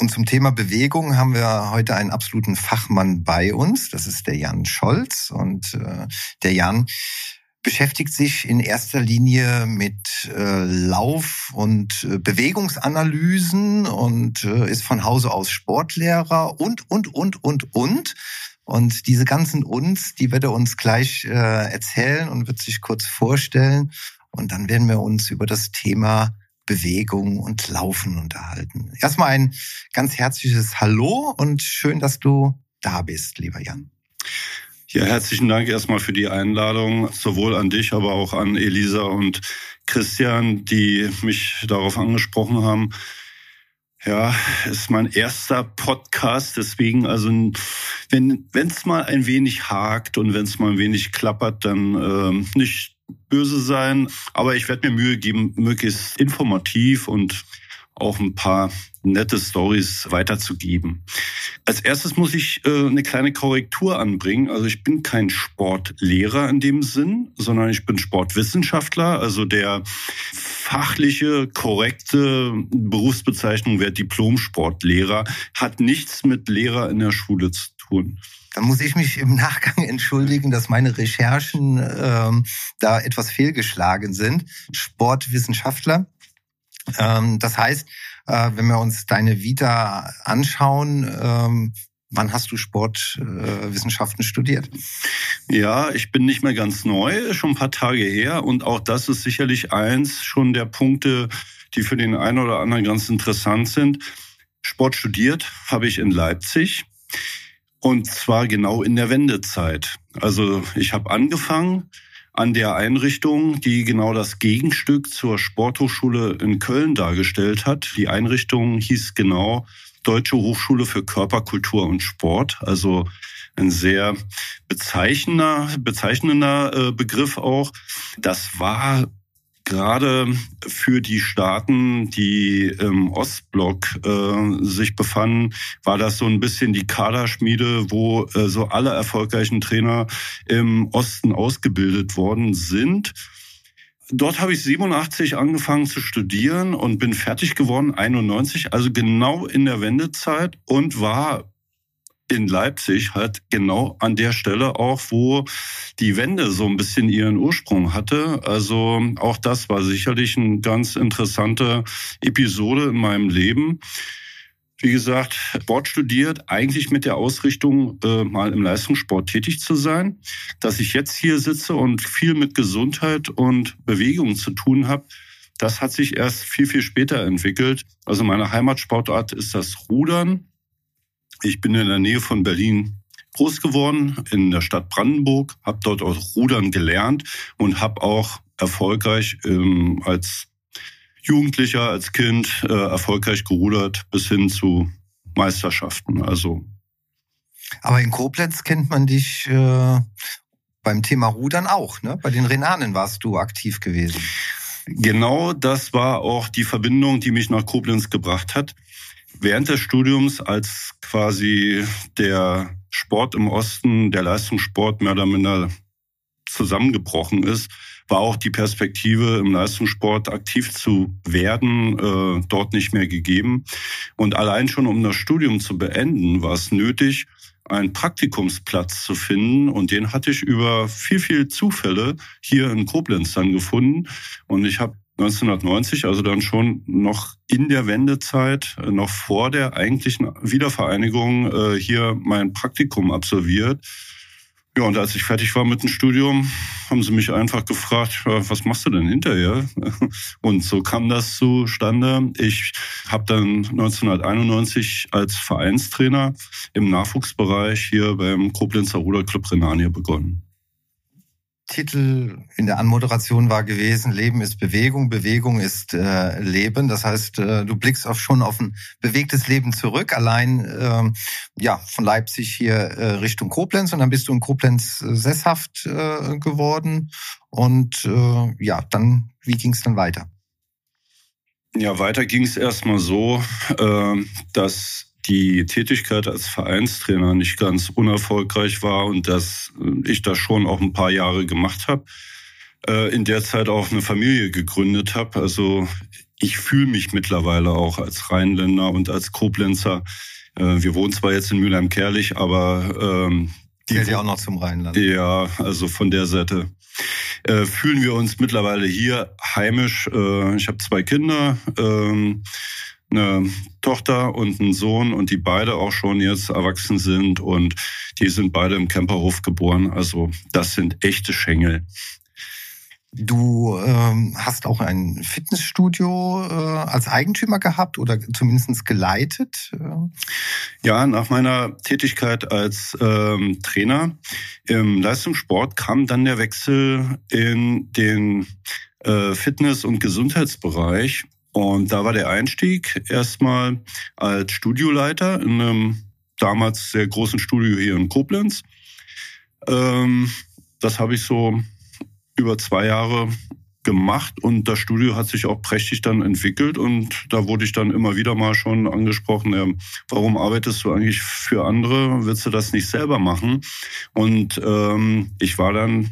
Und zum Thema Bewegung haben wir heute einen absoluten Fachmann bei uns. Das ist der Jan Scholz. Und äh, der Jan beschäftigt sich in erster Linie mit äh, Lauf- und äh, Bewegungsanalysen und äh, ist von Hause aus Sportlehrer und, und, und, und, und. Und diese ganzen uns, die wird er uns gleich äh, erzählen und wird sich kurz vorstellen. Und dann werden wir uns über das Thema Bewegung und Laufen unterhalten. Erstmal ein ganz herzliches Hallo und schön, dass du da bist, lieber Jan. Ja, herzlichen Dank erstmal für die Einladung, sowohl an dich, aber auch an Elisa und Christian, die mich darauf angesprochen haben. Ja, ist mein erster Podcast, deswegen also wenn es mal ein wenig hakt und wenn es mal ein wenig klappert, dann äh, nicht böse sein, aber ich werde mir Mühe geben, möglichst informativ und auch ein paar nette Stories weiterzugeben. Als erstes muss ich äh, eine kleine Korrektur anbringen. Also ich bin kein Sportlehrer in dem Sinn, sondern ich bin Sportwissenschaftler. Also der fachliche, korrekte Berufsbezeichnung wäre Diplom-Sportlehrer, hat nichts mit Lehrer in der Schule zu tun. Dann muss ich mich im Nachgang entschuldigen, dass meine Recherchen ähm, da etwas fehlgeschlagen sind. Sportwissenschaftler. Ähm, das heißt, äh, wenn wir uns deine Vita anschauen, ähm, Wann hast du Sportwissenschaften äh, studiert? Ja, ich bin nicht mehr ganz neu, schon ein paar Tage her. Und auch das ist sicherlich eins schon der Punkte, die für den einen oder anderen ganz interessant sind. Sport studiert habe ich in Leipzig. Und zwar genau in der Wendezeit. Also ich habe angefangen an der Einrichtung, die genau das Gegenstück zur Sporthochschule in Köln dargestellt hat. Die Einrichtung hieß genau Deutsche Hochschule für Körperkultur und Sport. Also ein sehr bezeichnender, bezeichnender äh, Begriff auch. Das war gerade für die Staaten, die im Ostblock äh, sich befanden, war das so ein bisschen die Kaderschmiede, wo äh, so alle erfolgreichen Trainer im Osten ausgebildet worden sind. Dort habe ich 87 angefangen zu studieren und bin fertig geworden 91, also genau in der Wendezeit und war in Leipzig halt genau an der Stelle auch, wo die Wende so ein bisschen ihren Ursprung hatte. Also auch das war sicherlich eine ganz interessante Episode in meinem Leben. Wie gesagt, Sport studiert, eigentlich mit der Ausrichtung, äh, mal im Leistungssport tätig zu sein. Dass ich jetzt hier sitze und viel mit Gesundheit und Bewegung zu tun habe, das hat sich erst viel, viel später entwickelt. Also meine Heimatsportart ist das Rudern. Ich bin in der Nähe von Berlin groß geworden, in der Stadt Brandenburg, habe dort auch Rudern gelernt und habe auch erfolgreich ähm, als Jugendlicher, als Kind äh, erfolgreich gerudert bis hin zu Meisterschaften. Also. Aber in Koblenz kennt man dich äh, beim Thema Rudern auch, ne? Bei den Renanen warst du aktiv gewesen. Genau das war auch die Verbindung, die mich nach Koblenz gebracht hat während des Studiums, als quasi der Sport im Osten, der Leistungssport mehr oder minder zusammengebrochen ist, war auch die Perspektive im Leistungssport aktiv zu werden äh, dort nicht mehr gegeben. Und allein schon um das Studium zu beenden, war es nötig, einen Praktikumsplatz zu finden. Und den hatte ich über viel, viel Zufälle hier in Koblenz dann gefunden. Und ich habe 1990, also dann schon noch in der Wendezeit, äh, noch vor der eigentlichen Wiedervereinigung, äh, hier mein Praktikum absolviert. Ja, und als ich fertig war mit dem Studium, haben sie mich einfach gefragt, was machst du denn hinterher? Und so kam das zustande. Ich habe dann 1991 als Vereinstrainer im Nachwuchsbereich hier beim Koblenzer Ruderclub Renania begonnen. Titel in der Anmoderation war gewesen, Leben ist Bewegung, Bewegung ist äh, Leben. Das heißt, äh, du blickst auch schon auf ein bewegtes Leben zurück, allein äh, ja von Leipzig hier äh, Richtung Koblenz und dann bist du in Koblenz äh, sesshaft äh, geworden. Und ja, dann, wie ging es dann weiter? Ja, weiter ging es erstmal so, dass die Tätigkeit als Vereinstrainer nicht ganz unerfolgreich war und dass ich das schon auch ein paar Jahre gemacht habe. Äh, in der Zeit auch eine Familie gegründet habe. Also ich fühle mich mittlerweile auch als Rheinländer und als Koblenzer. Äh, wir wohnen zwar jetzt in Mülheim-Kerlich, aber ähm, die ja auch noch zum Rheinland. Ja, also von der Seite äh, fühlen wir uns mittlerweile hier heimisch. Äh, ich habe zwei Kinder. Ähm, eine Tochter und einen Sohn und die beide auch schon jetzt erwachsen sind und die sind beide im Camperhof geboren. Also das sind echte Schengel. Du ähm, hast auch ein Fitnessstudio äh, als Eigentümer gehabt oder zumindest geleitet? Ja, nach meiner Tätigkeit als ähm, Trainer im Leistungssport kam dann der Wechsel in den äh, Fitness- und Gesundheitsbereich und da war der Einstieg erstmal als Studioleiter in einem damals sehr großen Studio hier in Koblenz. Ähm, das habe ich so über zwei Jahre gemacht und das Studio hat sich auch prächtig dann entwickelt und da wurde ich dann immer wieder mal schon angesprochen, ja, warum arbeitest du eigentlich für andere, willst du das nicht selber machen? Und ähm, ich war dann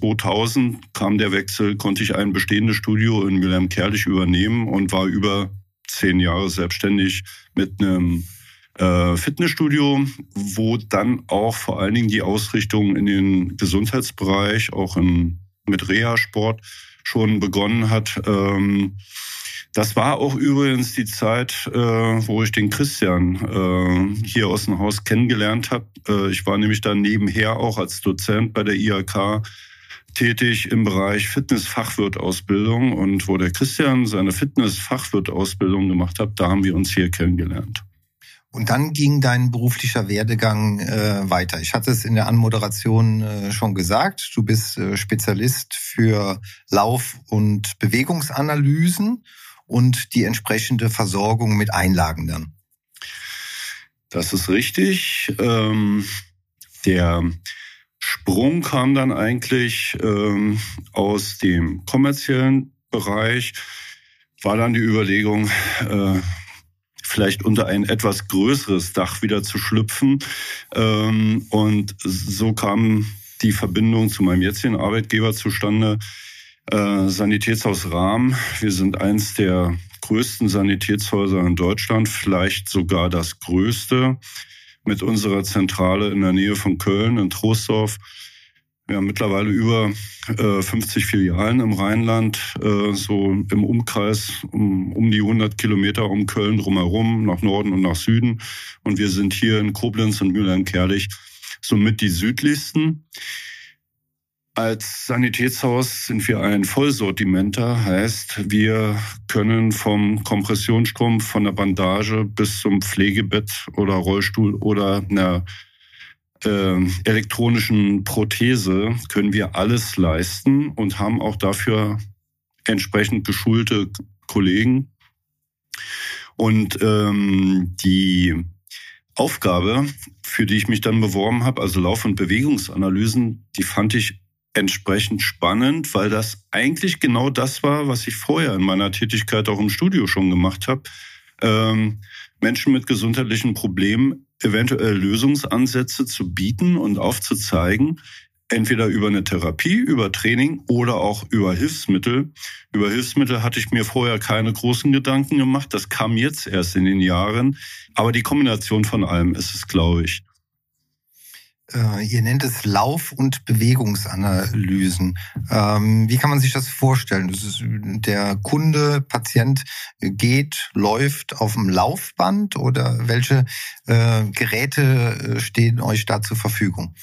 2000 kam der Wechsel, konnte ich ein bestehendes Studio in Mülheim-Kerlich übernehmen und war über zehn Jahre selbstständig mit einem äh, Fitnessstudio, wo dann auch vor allen Dingen die Ausrichtung in den Gesundheitsbereich, auch in, mit Reha-Sport schon begonnen hat. Ähm, das war auch übrigens die Zeit, äh, wo ich den Christian äh, hier aus dem Haus kennengelernt habe. Äh, ich war nämlich dann nebenher auch als Dozent bei der IHK tätig im Bereich Fitnessfachwirtausbildung und wo der Christian seine Fitnessfachwirtausbildung gemacht hat, da haben wir uns hier kennengelernt. Und dann ging dein beruflicher Werdegang äh, weiter. Ich hatte es in der Anmoderation äh, schon gesagt. Du bist äh, Spezialist für Lauf- und Bewegungsanalysen und die entsprechende Versorgung mit Einlagen dann. Das ist richtig. Ähm, der Sprung kam dann eigentlich ähm, aus dem kommerziellen Bereich, war dann die Überlegung, äh, vielleicht unter ein etwas größeres Dach wieder zu schlüpfen. Ähm, und so kam die Verbindung zu meinem jetzigen Arbeitgeber zustande. Äh, Sanitätshaus Rahm. Wir sind eins der größten Sanitätshäuser in Deutschland, vielleicht sogar das größte mit unserer Zentrale in der Nähe von Köln in Troisdorf. Wir haben mittlerweile über äh, 50 Filialen im Rheinland, äh, so im Umkreis um, um die 100 Kilometer um Köln drumherum, nach Norden und nach Süden. Und wir sind hier in Koblenz und Mülheim-Kerlich somit die südlichsten. Als Sanitätshaus sind wir ein Vollsortimenter, heißt, wir können vom Kompressionsstrumpf, von der Bandage bis zum Pflegebett oder Rollstuhl oder einer äh, elektronischen Prothese können wir alles leisten und haben auch dafür entsprechend geschulte Kollegen. Und ähm, die Aufgabe, für die ich mich dann beworben habe, also Lauf- und Bewegungsanalysen, die fand ich entsprechend spannend, weil das eigentlich genau das war, was ich vorher in meiner Tätigkeit auch im Studio schon gemacht habe. Ähm, Menschen mit gesundheitlichen Problemen eventuell Lösungsansätze zu bieten und aufzuzeigen, entweder über eine Therapie, über Training oder auch über Hilfsmittel. Über Hilfsmittel hatte ich mir vorher keine großen Gedanken gemacht. Das kam jetzt erst in den Jahren. Aber die Kombination von allem ist es, glaube ich. Äh, ihr nennt es Lauf- und Bewegungsanalysen. Ähm, wie kann man sich das vorstellen? Das ist, der Kunde, Patient geht, läuft auf dem Laufband oder welche äh, Geräte äh, stehen euch da zur Verfügung?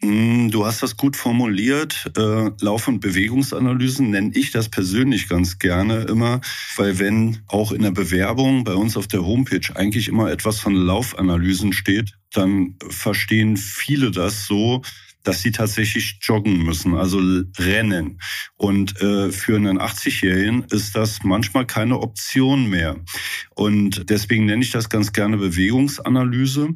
Mm, du hast das gut formuliert. Lauf- und Bewegungsanalysen nenne ich das persönlich ganz gerne immer, weil wenn auch in der Bewerbung bei uns auf der Homepage eigentlich immer etwas von Laufanalysen steht, dann verstehen viele das so, dass sie tatsächlich joggen müssen, also rennen. Und äh, für einen 80-Jährigen ist das manchmal keine Option mehr. Und deswegen nenne ich das ganz gerne Bewegungsanalyse.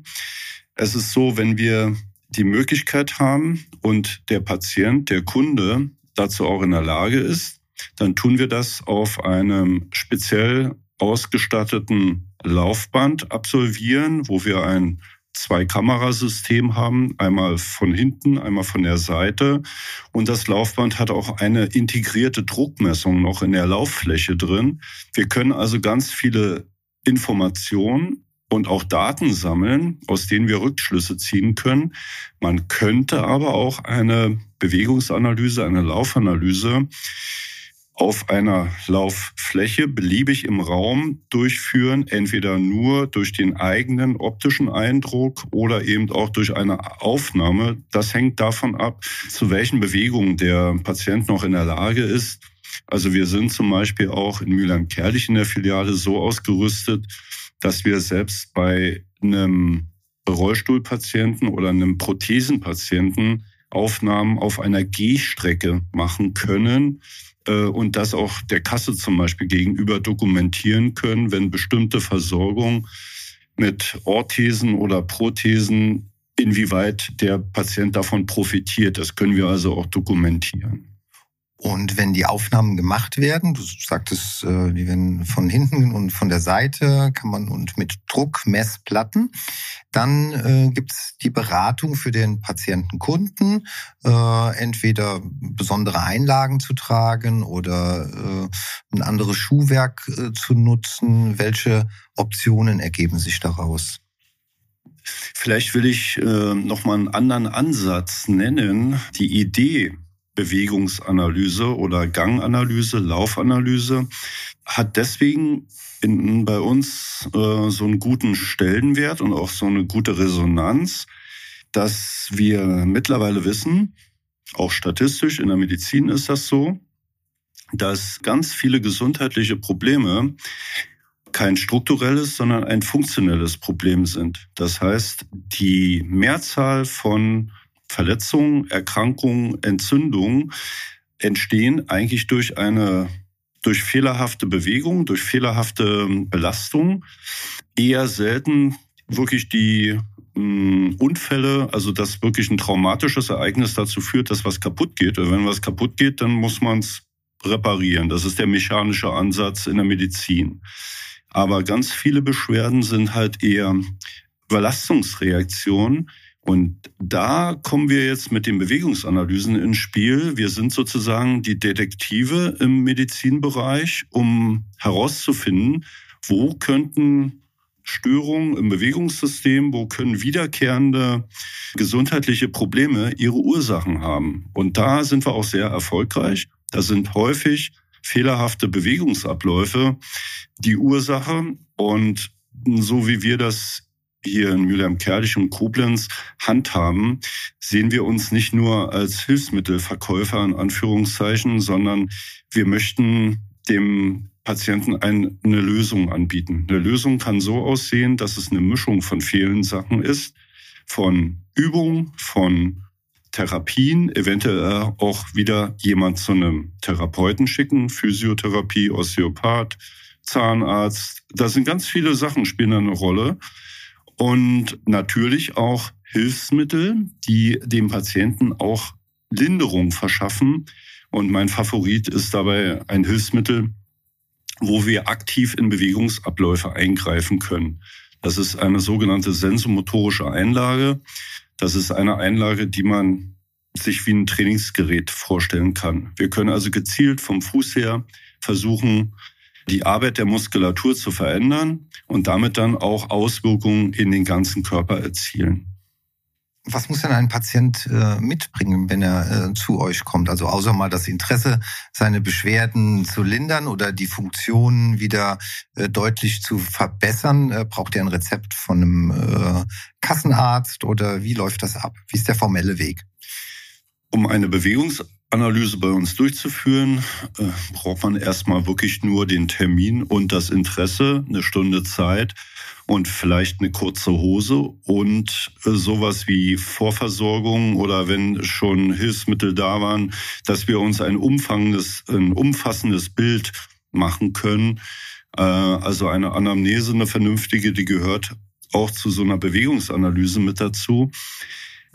Es ist so, wenn wir die Möglichkeit haben und der Patient, der Kunde dazu auch in der Lage ist, dann tun wir das auf einem speziell ausgestatteten Laufband absolvieren, wo wir ein Zwei-Kamerasystem haben, einmal von hinten, einmal von der Seite. Und das Laufband hat auch eine integrierte Druckmessung noch in der Lauffläche drin. Wir können also ganz viele Informationen und auch Daten sammeln, aus denen wir Rückschlüsse ziehen können. Man könnte aber auch eine Bewegungsanalyse, eine Laufanalyse auf einer Lauffläche beliebig im Raum durchführen, entweder nur durch den eigenen optischen Eindruck oder eben auch durch eine Aufnahme. Das hängt davon ab, zu welchen Bewegungen der Patient noch in der Lage ist. Also wir sind zum Beispiel auch in Mülheim-Kerlich in der Filiale so ausgerüstet, dass wir selbst bei einem Rollstuhlpatienten oder einem Prothesenpatienten Aufnahmen auf einer Gehstrecke machen können und das auch der Kasse zum Beispiel gegenüber dokumentieren können, wenn bestimmte Versorgung mit Orthesen oder Prothesen, inwieweit der Patient davon profitiert. Das können wir also auch dokumentieren. Und wenn die Aufnahmen gemacht werden, du sagtest, äh, die werden von hinten und von der Seite, kann man und mit Druckmessplatten, dann äh, gibt's die Beratung für den Patientenkunden, äh, entweder besondere Einlagen zu tragen oder äh, ein anderes Schuhwerk äh, zu nutzen. Welche Optionen ergeben sich daraus? Vielleicht will ich äh, noch mal einen anderen Ansatz nennen. Die Idee Bewegungsanalyse oder Ganganalyse, Laufanalyse, hat deswegen in, bei uns äh, so einen guten Stellenwert und auch so eine gute Resonanz, dass wir mittlerweile wissen, auch statistisch in der Medizin ist das so, dass ganz viele gesundheitliche Probleme kein strukturelles, sondern ein funktionelles Problem sind. Das heißt, die Mehrzahl von Verletzungen, Erkrankungen, Entzündungen entstehen eigentlich durch eine durch fehlerhafte Bewegung, durch fehlerhafte Belastung, eher selten wirklich die hm, Unfälle, also dass wirklich ein traumatisches Ereignis dazu führt, dass was kaputt geht. Und wenn was kaputt geht, dann muss man es reparieren. Das ist der mechanische Ansatz in der Medizin. Aber ganz viele Beschwerden sind halt eher Überlastungsreaktionen, und da kommen wir jetzt mit den Bewegungsanalysen ins Spiel. Wir sind sozusagen die Detektive im Medizinbereich, um herauszufinden, wo könnten Störungen im Bewegungssystem, wo können wiederkehrende gesundheitliche Probleme ihre Ursachen haben. Und da sind wir auch sehr erfolgreich. Da sind häufig fehlerhafte Bewegungsabläufe die Ursache. Und so wie wir das hier in Mülheim-Kerlich und Koblenz handhaben, sehen wir uns nicht nur als Hilfsmittelverkäufer in Anführungszeichen, sondern wir möchten dem Patienten eine Lösung anbieten. Eine Lösung kann so aussehen, dass es eine Mischung von vielen Sachen ist, von Übung, von Therapien, eventuell auch wieder jemand zu einem Therapeuten schicken, Physiotherapie, Osteopath, Zahnarzt. Da sind ganz viele Sachen spielen eine Rolle und natürlich auch Hilfsmittel, die dem Patienten auch Linderung verschaffen. Und mein Favorit ist dabei ein Hilfsmittel, wo wir aktiv in Bewegungsabläufe eingreifen können. Das ist eine sogenannte sensomotorische Einlage. Das ist eine Einlage, die man sich wie ein Trainingsgerät vorstellen kann. Wir können also gezielt vom Fuß her versuchen, die Arbeit der Muskulatur zu verändern und damit dann auch Auswirkungen in den ganzen Körper erzielen. Was muss denn ein Patient äh, mitbringen, wenn er äh, zu euch kommt? Also außer mal das Interesse, seine Beschwerden zu lindern oder die Funktionen wieder äh, deutlich zu verbessern, braucht er ein Rezept von einem Kassenarzt oder wie läuft das ab? Wie ist der formelle Weg? Um eine Bewegungs Analyse bei uns durchzuführen, äh, braucht man erstmal wirklich nur den Termin und das Interesse, eine Stunde Zeit. und vielleicht eine kurze Hose und äh, sowas wie Vorversorgung oder wenn schon Hilfsmittel da waren, dass wir uns ein umfangendes, ein umfassendes Bild machen können. Äh, also eine Anamnese, eine vernünftige, die gehört auch zu so einer Bewegungsanalyse mit dazu.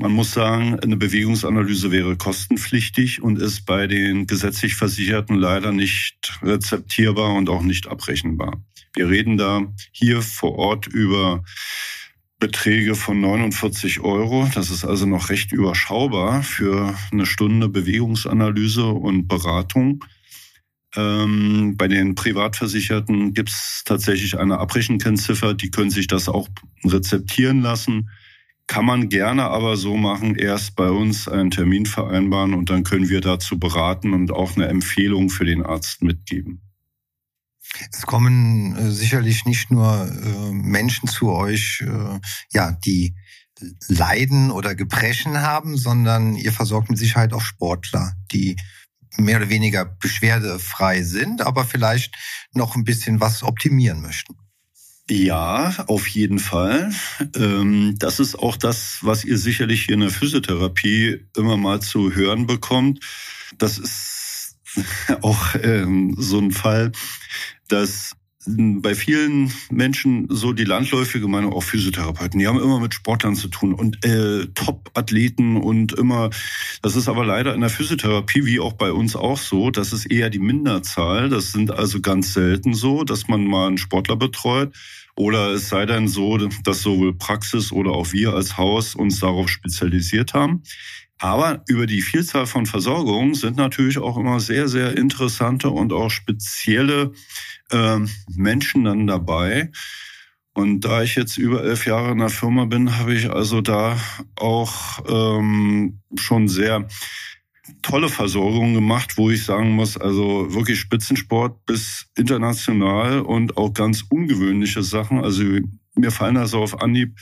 Man muss sagen, eine Bewegungsanalyse wäre kostenpflichtig und ist bei den gesetzlich Versicherten leider nicht rezeptierbar und auch nicht abrechenbar. Wir reden da hier vor Ort über Beträge von 49 Euro. Das ist also noch recht überschaubar für eine Stunde Bewegungsanalyse und Beratung. Ähm, bei den Privatversicherten gibt es tatsächlich eine Abrechenkennziffer, die können sich das auch rezeptieren lassen. Kann man gerne aber so machen, erst bei uns einen Termin vereinbaren und dann können wir dazu beraten und auch eine Empfehlung für den Arzt mitgeben. Es kommen äh, sicherlich nicht nur äh, Menschen zu euch, äh, ja, die Leiden oder Gebrechen haben, sondern ihr versorgt mit Sicherheit auch Sportler, die mehr oder weniger beschwerdefrei sind, aber vielleicht noch ein bisschen was optimieren möchten. Ja, auf jeden Fall. Ähm, das ist auch das, was ihr sicherlich hier in der Physiotherapie immer mal zu hören bekommt. Das ist auch ähm, so ein Fall, dass bei vielen Menschen so die landläufige Meinung, auch Physiotherapeuten, die haben immer mit Sportlern zu tun und äh, Top-Athleten und immer, das ist aber leider in der Physiotherapie wie auch bei uns auch so, das ist eher die Minderzahl. Das sind also ganz selten so, dass man mal einen Sportler betreut. Oder es sei dann so, dass sowohl Praxis oder auch wir als Haus uns darauf spezialisiert haben. Aber über die Vielzahl von Versorgungen sind natürlich auch immer sehr, sehr interessante und auch spezielle äh, Menschen dann dabei. Und da ich jetzt über elf Jahre in der Firma bin, habe ich also da auch ähm, schon sehr tolle Versorgung gemacht, wo ich sagen muss, also wirklich Spitzensport bis international und auch ganz ungewöhnliche Sachen. Also mir fallen da so auf Anhieb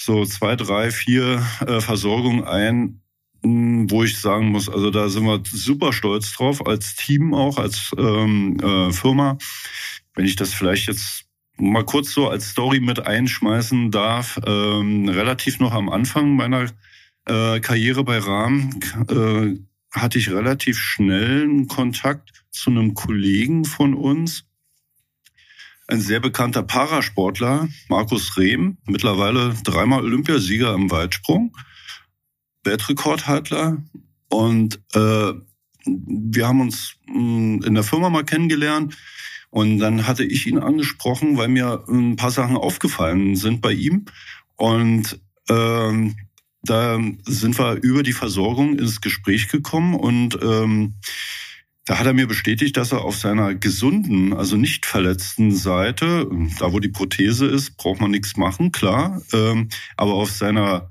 so zwei, drei, vier äh, Versorgungen ein, hm, wo ich sagen muss, also da sind wir super stolz drauf, als Team auch, als ähm, äh, Firma. Wenn ich das vielleicht jetzt mal kurz so als Story mit einschmeißen darf, ähm, relativ noch am Anfang meiner äh, Karriere bei Rahm äh, hatte ich relativ schnell einen Kontakt zu einem Kollegen von uns, ein sehr bekannter Parasportler, Markus Rehm, mittlerweile dreimal Olympiasieger im Weitsprung, Weltrekordhalter. Und äh, wir haben uns hm, in der Firma mal kennengelernt. Und dann hatte ich ihn angesprochen, weil mir ein paar Sachen aufgefallen sind bei ihm. Und ähm, da sind wir über die Versorgung ins Gespräch gekommen und ähm, da hat er mir bestätigt, dass er auf seiner gesunden, also nicht verletzten Seite, da wo die Prothese ist, braucht man nichts machen, klar, ähm, aber auf seiner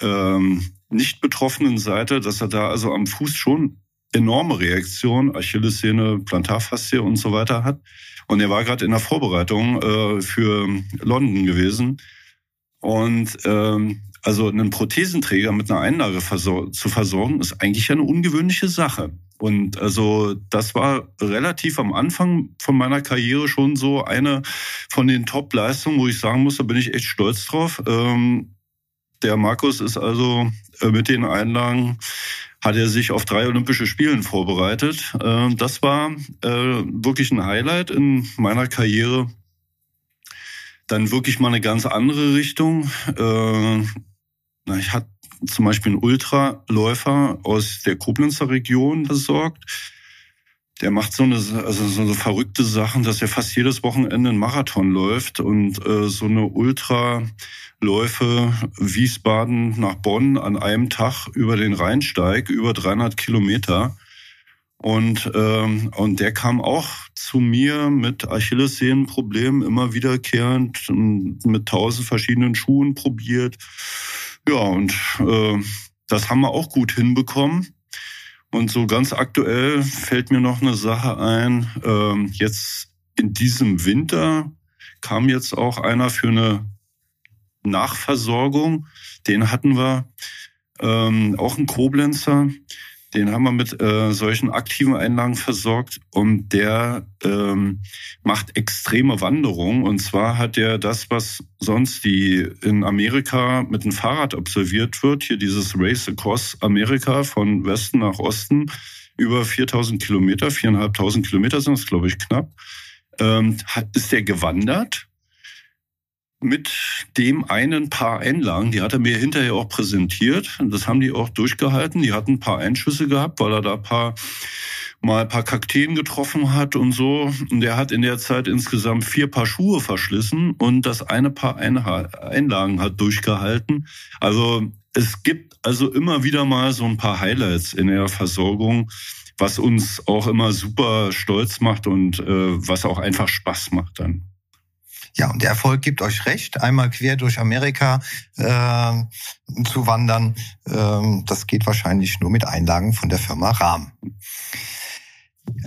ähm, nicht betroffenen Seite, dass er da also am Fuß schon enorme Reaktion, Achillessehne, Plantarfaszie und so weiter hat. Und er war gerade in der Vorbereitung äh, für London gewesen. Und ähm, also einen Prothesenträger mit einer Einlage versor zu versorgen, ist eigentlich eine ungewöhnliche Sache. Und also das war relativ am Anfang von meiner Karriere schon so eine von den Top-Leistungen, wo ich sagen muss, da bin ich echt stolz drauf. Ähm, der Markus ist also äh, mit den Einlagen hat er sich auf drei Olympische Spielen vorbereitet. Äh, das war äh, wirklich ein Highlight in meiner Karriere. Dann wirklich mal eine ganz andere Richtung. Äh, na, ich hatte zum Beispiel einen Ultraläufer aus der Koblenzer Region besorgt. Der macht so eine, also so eine verrückte Sachen, dass er fast jedes Wochenende einen Marathon läuft und äh, so eine Ultraläufe Wiesbaden nach Bonn an einem Tag über den Rheinsteig, über 300 Kilometer. Und, ähm, und der kam auch zu mir mit Achillessehnenproblemen, immer wiederkehrend, mit tausend verschiedenen Schuhen probiert. Ja, und äh, das haben wir auch gut hinbekommen. Und so ganz aktuell fällt mir noch eine Sache ein. Ähm, jetzt in diesem Winter kam jetzt auch einer für eine Nachversorgung. Den hatten wir, ähm, auch ein Koblenzer. Den haben wir mit äh, solchen aktiven Einlagen versorgt und der ähm, macht extreme Wanderungen. Und zwar hat er das, was sonst die in Amerika mit dem Fahrrad absolviert wird, hier dieses Race Across Amerika von Westen nach Osten, über 4000 Kilometer, 4.500 Kilometer sind es, glaube ich, knapp, ähm, ist der gewandert mit dem einen Paar Einlagen, die hat er mir hinterher auch präsentiert. Das haben die auch durchgehalten. Die hatten ein paar Einschüsse gehabt, weil er da paar mal ein paar Kakteen getroffen hat und so. Und der hat in der Zeit insgesamt vier Paar Schuhe verschlissen und das eine Paar Einlagen hat durchgehalten. Also es gibt also immer wieder mal so ein paar Highlights in der Versorgung, was uns auch immer super stolz macht und äh, was auch einfach Spaß macht dann. Ja, und der Erfolg gibt euch recht, einmal quer durch Amerika äh, zu wandern. Äh, das geht wahrscheinlich nur mit Einlagen von der Firma Rahm.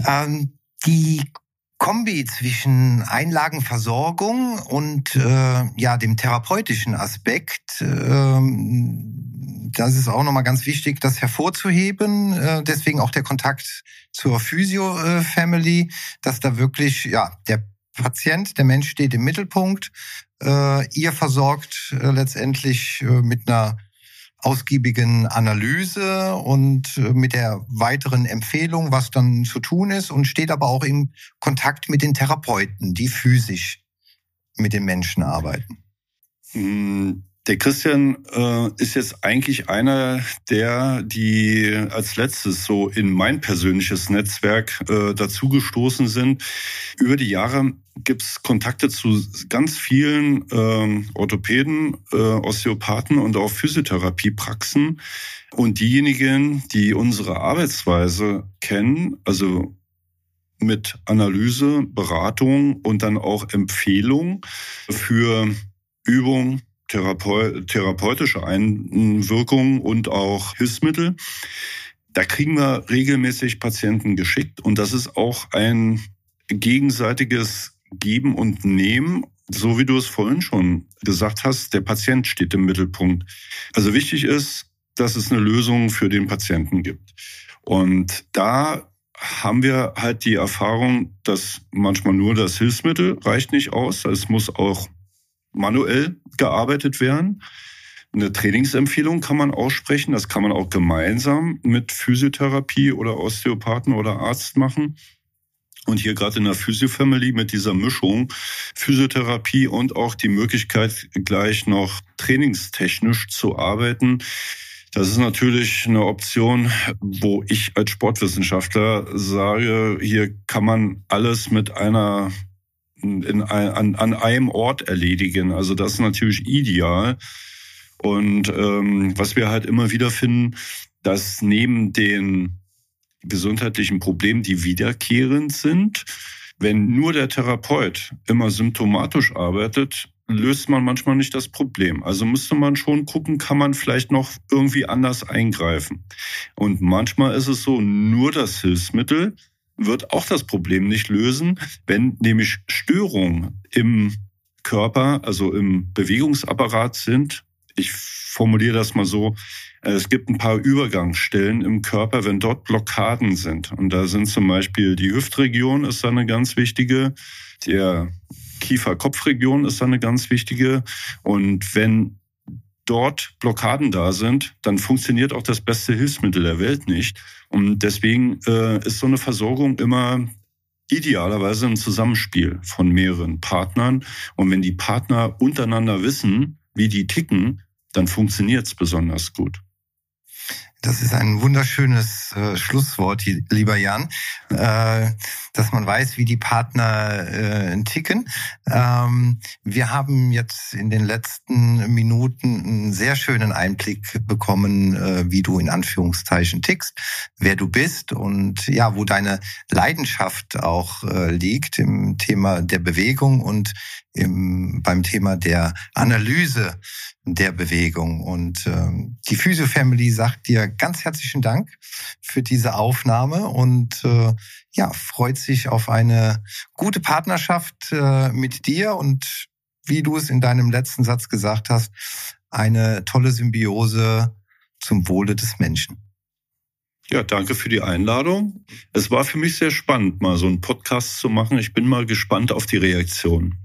Ähm, die Kombi zwischen Einlagenversorgung und äh, ja dem therapeutischen Aspekt, äh, das ist auch nochmal ganz wichtig, das hervorzuheben. Äh, deswegen auch der Kontakt zur Physio Family, dass da wirklich ja der Patient, der Mensch steht im Mittelpunkt. Äh, ihr versorgt äh, letztendlich äh, mit einer ausgiebigen Analyse und äh, mit der weiteren Empfehlung, was dann zu tun ist und steht aber auch im Kontakt mit den Therapeuten, die physisch mit den Menschen arbeiten. Der Christian äh, ist jetzt eigentlich einer der, die als letztes so in mein persönliches Netzwerk äh, dazugestoßen sind. Über die Jahre gibt's Kontakte zu ganz vielen äh, Orthopäden, äh, Osteopathen und auch Physiotherapiepraxen. Und diejenigen, die unsere Arbeitsweise kennen, also mit Analyse, Beratung und dann auch Empfehlung für Übung, Therapeut, therapeutische Einwirkungen und auch Hilfsmittel. Da kriegen wir regelmäßig Patienten geschickt und das ist auch ein gegenseitiges Geben und Nehmen, so wie du es vorhin schon gesagt hast, der Patient steht im Mittelpunkt. Also wichtig ist, dass es eine Lösung für den Patienten gibt. Und da haben wir halt die Erfahrung, dass manchmal nur das Hilfsmittel reicht nicht aus. Es muss auch manuell gearbeitet werden. Eine Trainingsempfehlung kann man aussprechen. Das kann man auch gemeinsam mit Physiotherapie oder Osteopathen oder Arzt machen. Und hier gerade in der Physio-Family mit dieser Mischung Physiotherapie und auch die Möglichkeit, gleich noch trainingstechnisch zu arbeiten. Das ist natürlich eine Option, wo ich als Sportwissenschaftler sage, hier kann man alles mit einer in, an, an einem Ort erledigen. Also das ist natürlich ideal. Und ähm, was wir halt immer wieder finden, dass neben den gesundheitlichen Problemen, die wiederkehrend sind, wenn nur der Therapeut immer symptomatisch arbeitet, löst man manchmal nicht das Problem. Also müsste man schon gucken, kann man vielleicht noch irgendwie anders eingreifen. Und manchmal ist es so, nur das Hilfsmittel wird auch das Problem nicht lösen, wenn nämlich Störungen im Körper, also im Bewegungsapparat sind. Ich formuliere das mal so. Es gibt ein paar Übergangsstellen im Körper, wenn dort Blockaden sind. Und da sind zum Beispiel die Hüftregion ist da eine ganz wichtige, der Kiefer-Kopfregion ist da eine ganz wichtige. Und wenn dort Blockaden da sind, dann funktioniert auch das beste Hilfsmittel der Welt nicht. Und deswegen äh, ist so eine Versorgung immer idealerweise ein Zusammenspiel von mehreren Partnern. Und wenn die Partner untereinander wissen, wie die ticken, dann funktioniert es besonders gut. Das ist ein wunderschönes äh, Schlusswort, lieber Jan, äh, dass man weiß, wie die Partner äh, ticken. Ähm, wir haben jetzt in den letzten Minuten einen sehr schönen Einblick bekommen, äh, wie du in Anführungszeichen tickst, wer du bist und ja, wo deine Leidenschaft auch äh, liegt im Thema der Bewegung und im, beim Thema der Analyse der Bewegung. Und ähm, die Physio Family sagt dir ganz herzlichen Dank für diese Aufnahme und äh, ja, freut sich auf eine gute Partnerschaft äh, mit dir und wie du es in deinem letzten Satz gesagt hast, eine tolle Symbiose zum Wohle des Menschen. Ja, danke für die Einladung. Es war für mich sehr spannend, mal so einen Podcast zu machen. Ich bin mal gespannt auf die Reaktion.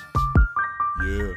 yeah.